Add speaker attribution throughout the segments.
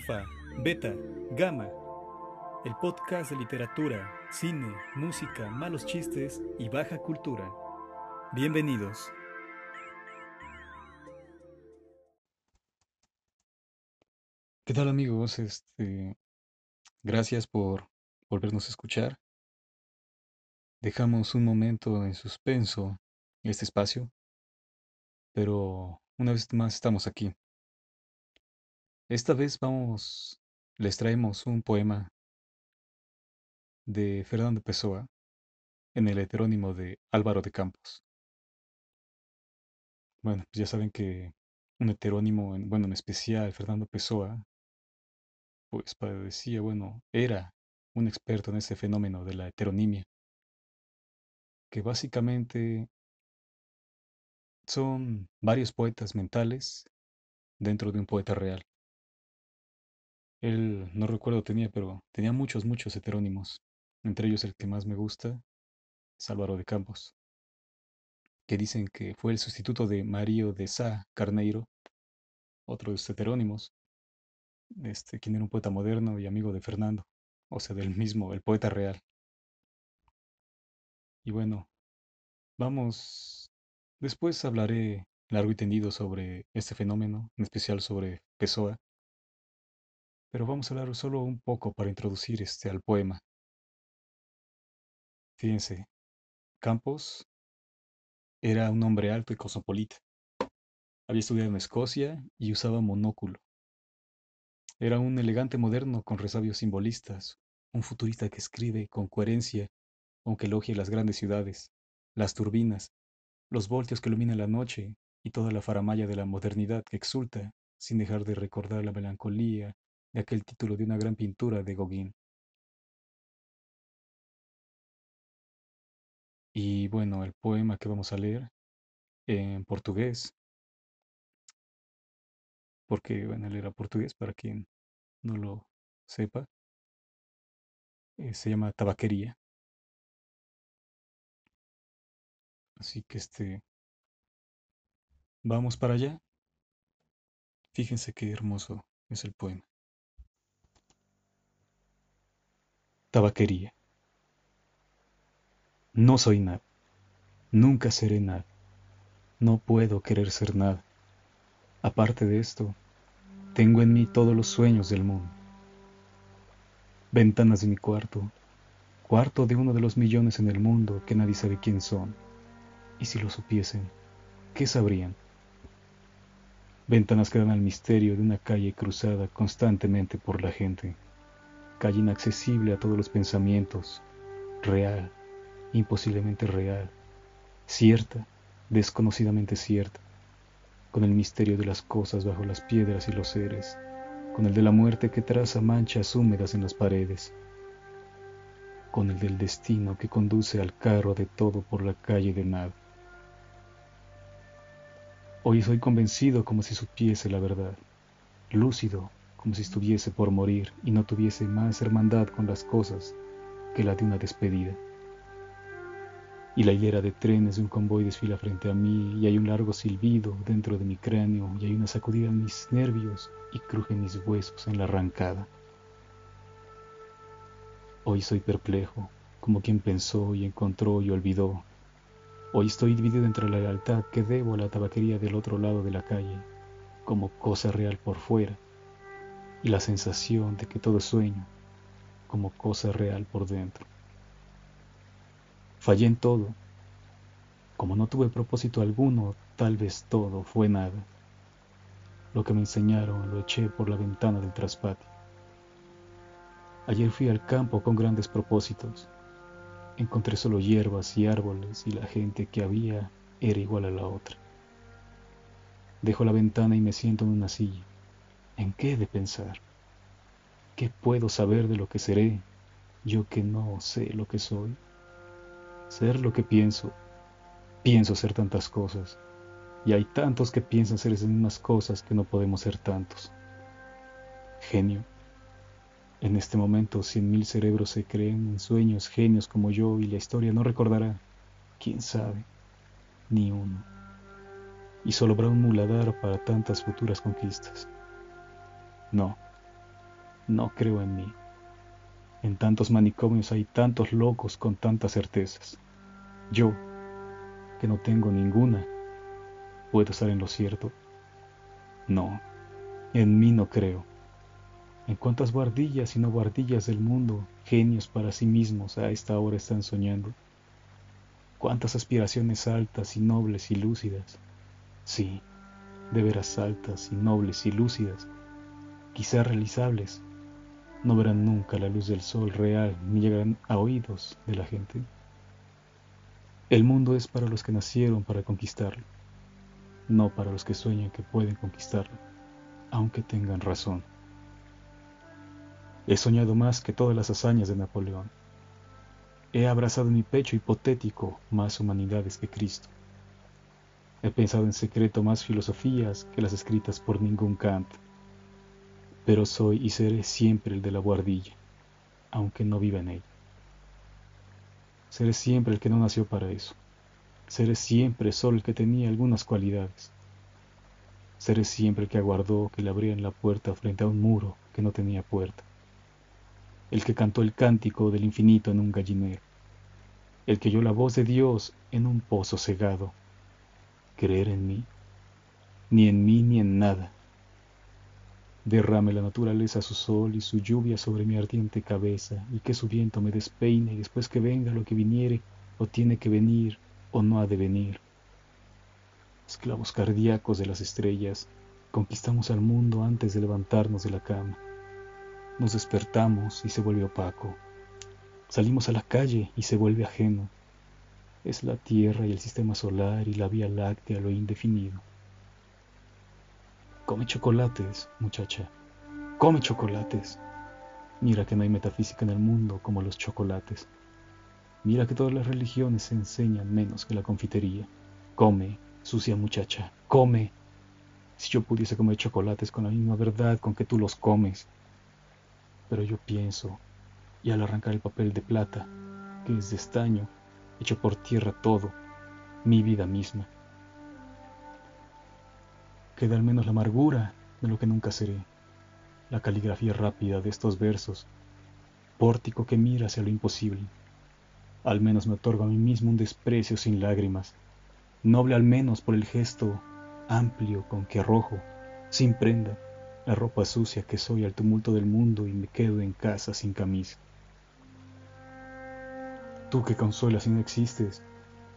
Speaker 1: Alfa, Beta, Gamma. El podcast de literatura, cine, música, malos chistes y baja cultura. Bienvenidos. ¿Qué tal amigos? Este, gracias por volvernos a escuchar. Dejamos un momento en suspenso este espacio, pero una vez más estamos aquí. Esta vez vamos, les traemos un poema de Fernando Pessoa en el heterónimo de Álvaro de Campos. Bueno, pues ya saben que un heterónimo, en, bueno, en especial Fernando Pessoa, pues decía, bueno, era un experto en ese fenómeno de la heteronimia, que básicamente son varios poetas mentales dentro de un poeta real. Él, no recuerdo tenía, pero tenía muchos, muchos heterónimos. Entre ellos el que más me gusta es Álvaro de Campos, que dicen que fue el sustituto de Mario de Sá Carneiro, otro de sus heterónimos, este, quien era un poeta moderno y amigo de Fernando, o sea, del mismo, el poeta real. Y bueno, vamos, después hablaré largo y tendido sobre este fenómeno, en especial sobre Pessoa, pero vamos a hablar solo un poco para introducir este al poema. Fíjense, Campos era un hombre alto y cosmopolita. Había estudiado en Escocia y usaba monóculo. Era un elegante moderno con resabios simbolistas, un futurista que escribe con coherencia, aunque elogie las grandes ciudades, las turbinas, los voltios que iluminan la noche y toda la faramaya de la modernidad que exulta, sin dejar de recordar la melancolía de aquel título de una gran pintura de Gauguin. Y bueno, el poema que vamos a leer en portugués, porque bueno, él era portugués para quien no lo sepa, eh, se llama Tabaquería. Así que este, vamos para allá. Fíjense qué hermoso es el poema. Tabaquería. No soy nada. Nunca seré nada. No puedo querer ser nada. Aparte de esto, tengo en mí todos los sueños del mundo. Ventanas de mi cuarto, cuarto de uno de los millones en el mundo que nadie sabe quién son. Y si lo supiesen, ¿qué sabrían? Ventanas que dan al misterio de una calle cruzada constantemente por la gente calle inaccesible a todos los pensamientos, real, imposiblemente real, cierta, desconocidamente cierta, con el misterio de las cosas bajo las piedras y los seres, con el de la muerte que traza manchas húmedas en las paredes, con el del destino que conduce al carro de todo por la calle de nada. Hoy soy convencido como si supiese la verdad, lúcido como si estuviese por morir y no tuviese más hermandad con las cosas que la de una despedida. Y la hilera de trenes de un convoy desfila frente a mí y hay un largo silbido dentro de mi cráneo y hay una sacudida en mis nervios y crujen mis huesos en la arrancada. Hoy soy perplejo, como quien pensó y encontró y olvidó. Hoy estoy dividido entre la lealtad que debo a la tabaquería del otro lado de la calle, como cosa real por fuera, y la sensación de que todo es sueño, como cosa real por dentro. Fallé en todo. Como no tuve propósito alguno, tal vez todo fue nada. Lo que me enseñaron lo eché por la ventana del traspatio. Ayer fui al campo con grandes propósitos. Encontré solo hierbas y árboles y la gente que había era igual a la otra. Dejo la ventana y me siento en una silla. ¿En qué he de pensar? ¿Qué puedo saber de lo que seré, yo que no sé lo que soy? Ser lo que pienso. Pienso ser tantas cosas, y hay tantos que piensan ser esas mismas cosas que no podemos ser tantos. Genio. En este momento cien mil cerebros se creen en sueños genios como yo y la historia no recordará, quién sabe, ni uno. Y solo habrá un muladar para tantas futuras conquistas. No, No creo en mí. En tantos manicomios hay tantos locos con tantas certezas. Yo, que no tengo ninguna, ¿puedo estar en lo cierto? No, en mí no creo. En cuántas guardillas y no guardillas del mundo, genios para sí mismos a esta hora están soñando. Cuántas aspiraciones altas y nobles y lúcidas. Sí, de veras altas y nobles y lúcidas, quizá realizables, no verán nunca la luz del sol real ni llegarán a oídos de la gente. El mundo es para los que nacieron para conquistarlo, no para los que sueñan que pueden conquistarlo, aunque tengan razón. He soñado más que todas las hazañas de Napoleón. He abrazado en mi pecho hipotético más humanidades que Cristo. He pensado en secreto más filosofías que las escritas por ningún Kant pero soy y seré siempre el de la guardilla, aunque no viva en ella. Seré siempre el que no nació para eso. Seré siempre solo el que tenía algunas cualidades. Seré siempre el que aguardó que le abrieran la puerta frente a un muro que no tenía puerta. El que cantó el cántico del infinito en un gallinero. El que oyó la voz de Dios en un pozo cegado. Creer en mí, ni en mí ni en nada Derrame la naturaleza su sol y su lluvia sobre mi ardiente cabeza, y que su viento me despeine, y después que venga lo que viniere, o tiene que venir, o no ha de venir. Esclavos cardíacos de las estrellas, conquistamos al mundo antes de levantarnos de la cama. Nos despertamos y se vuelve opaco. Salimos a la calle y se vuelve ajeno. Es la Tierra y el sistema solar y la Vía Láctea lo indefinido. Come chocolates, muchacha. Come chocolates. Mira que no hay metafísica en el mundo como los chocolates. Mira que todas las religiones se enseñan menos que la confitería. Come, sucia muchacha, come. Si yo pudiese comer chocolates con la misma verdad con que tú los comes. Pero yo pienso, y al arrancar el papel de plata, que es de estaño, echo por tierra todo, mi vida misma queda al menos la amargura de lo que nunca seré, la caligrafía rápida de estos versos, pórtico que mira hacia lo imposible. Al menos me otorgo a mí mismo un desprecio sin lágrimas, noble al menos por el gesto amplio con que arrojo, sin prenda, la ropa sucia que soy al tumulto del mundo y me quedo en casa sin camisa. Tú que consuelas y no existes,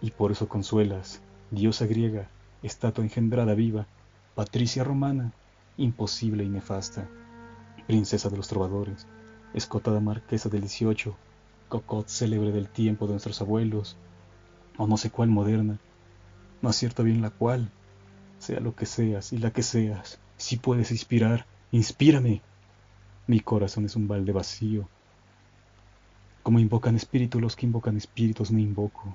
Speaker 1: y por eso consuelas, diosa griega, estatua engendrada viva, Patricia romana, imposible y nefasta, princesa de los trovadores, escotada marquesa del 18, cocot célebre del tiempo de nuestros abuelos, o no sé cuál moderna, no acierto bien la cual, sea lo que seas y la que seas, si puedes inspirar, inspírame. Mi corazón es un balde vacío. Como invocan espíritus los que invocan espíritus, me invoco,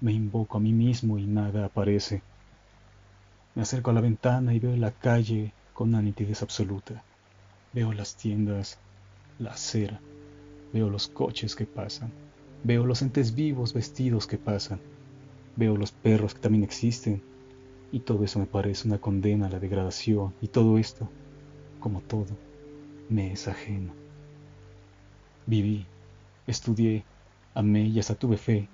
Speaker 1: me invoco a mí mismo y nada aparece. Me acerco a la ventana y veo la calle con una nitidez absoluta. Veo las tiendas, la acera, veo los coches que pasan, veo los entes vivos vestidos que pasan, veo los perros que también existen, y todo eso me parece una condena a la degradación, y todo esto, como todo, me es ajeno. Viví, estudié, amé y hasta tuve fe.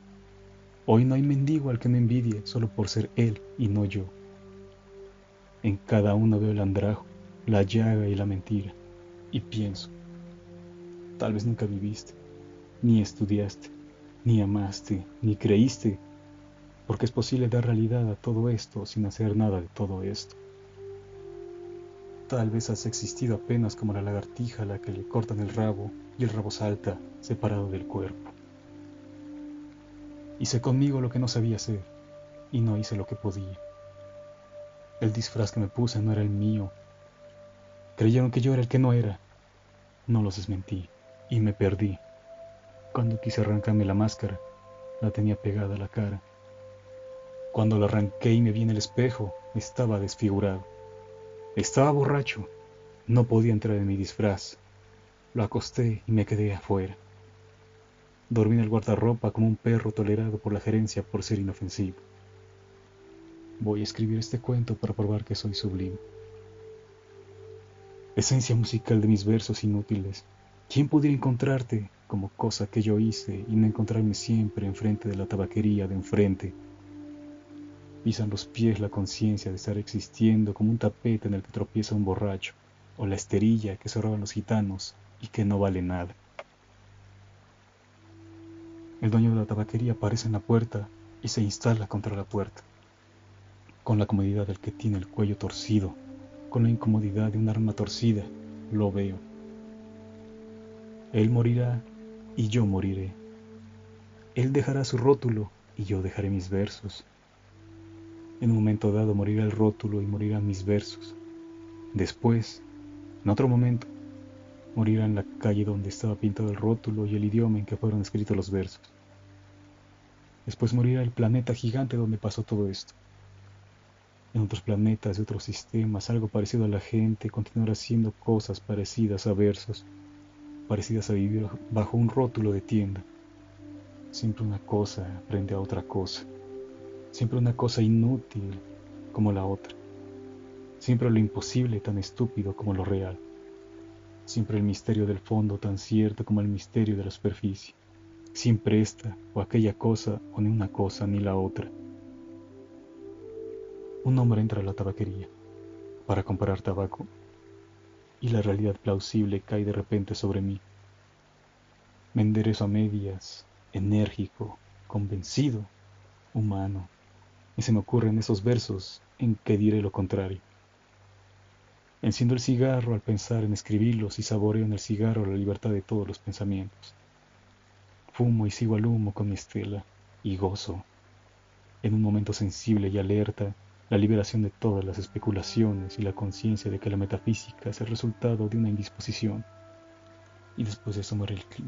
Speaker 1: Hoy no hay mendigo al que me envidie solo por ser él y no yo. En cada uno veo el andrajo, la llaga y la mentira. Y pienso, tal vez nunca viviste, ni estudiaste, ni amaste, ni creíste, porque es posible dar realidad a todo esto sin hacer nada de todo esto. Tal vez has existido apenas como la lagartija a la que le cortan el rabo y el rabo salta separado del cuerpo. Hice conmigo lo que no sabía hacer y no hice lo que podía. El disfraz que me puse no era el mío. Creyeron que yo era el que no era. No los desmentí y me perdí. Cuando quise arrancarme la máscara, la tenía pegada a la cara. Cuando la arranqué y me vi en el espejo, estaba desfigurado. Estaba borracho. No podía entrar en mi disfraz. Lo acosté y me quedé afuera. Dormí en el guardarropa como un perro tolerado por la gerencia por ser inofensivo. Voy a escribir este cuento para probar que soy sublime. esencia musical de mis versos inútiles. ¿Quién podría encontrarte como cosa que yo hice y no encontrarme siempre enfrente de la tabaquería de enfrente? Pisan los pies la conciencia de estar existiendo como un tapete en el que tropieza un borracho, o la esterilla que se los gitanos y que no vale nada. El dueño de la tabaquería aparece en la puerta y se instala contra la puerta, con la comodidad del que tiene el cuello torcido, con la incomodidad de un arma torcida, lo veo. Él morirá y yo moriré. Él dejará su rótulo y yo dejaré mis versos. En un momento dado morirá el rótulo y morirán mis versos. Después, en otro momento, morirá en la calle donde estaba pintado el rótulo y el idioma en que fueron escritos los versos. Después morirá el planeta gigante donde pasó todo esto. En otros planetas y otros sistemas, algo parecido a la gente continuará haciendo cosas parecidas a versos, parecidas a vivir bajo un rótulo de tienda. Siempre una cosa frente a otra cosa siempre una cosa inútil como la otra, siempre lo imposible tan estúpido como lo real, siempre el misterio del fondo tan cierto como el misterio de la superficie, siempre esta o aquella cosa o ni una cosa ni la otra. Un hombre entra a la tabaquería para comprar tabaco y la realidad plausible cae de repente sobre mí. Me enderezo a medias, enérgico, convencido, humano, y se me ocurren esos versos en que diré lo contrario. Enciendo el cigarro al pensar en escribirlos y saboreo en el cigarro la libertad de todos los pensamientos. Fumo y sigo al humo con mi estela y gozo, en un momento sensible y alerta, la liberación de todas las especulaciones y la conciencia de que la metafísica es el resultado de una indisposición. Y después de eso me,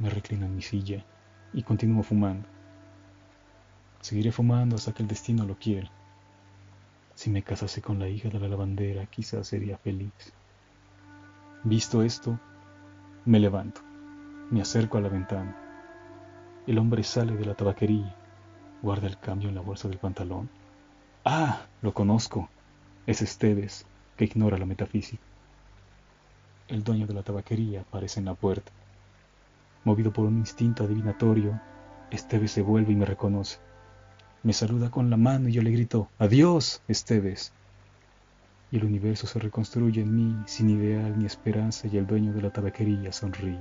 Speaker 1: reclino en mi silla y continúo fumando. Seguiré fumando hasta que el destino lo quiera. Si me casase con la hija de la lavandera, quizás sería feliz. Visto esto, me levanto, me acerco a la ventana. El hombre sale de la tabaquería, guarda el cambio en la bolsa del pantalón. Ah, lo conozco. Es Esteves, que ignora la metafísica. El dueño de la tabaquería aparece en la puerta. Movido por un instinto adivinatorio, Esteves se vuelve y me reconoce. Me saluda con la mano y yo le grito, adiós, Esteves. Y el universo se reconstruye en mí sin ideal ni esperanza y el dueño de la tabaquería sonríe.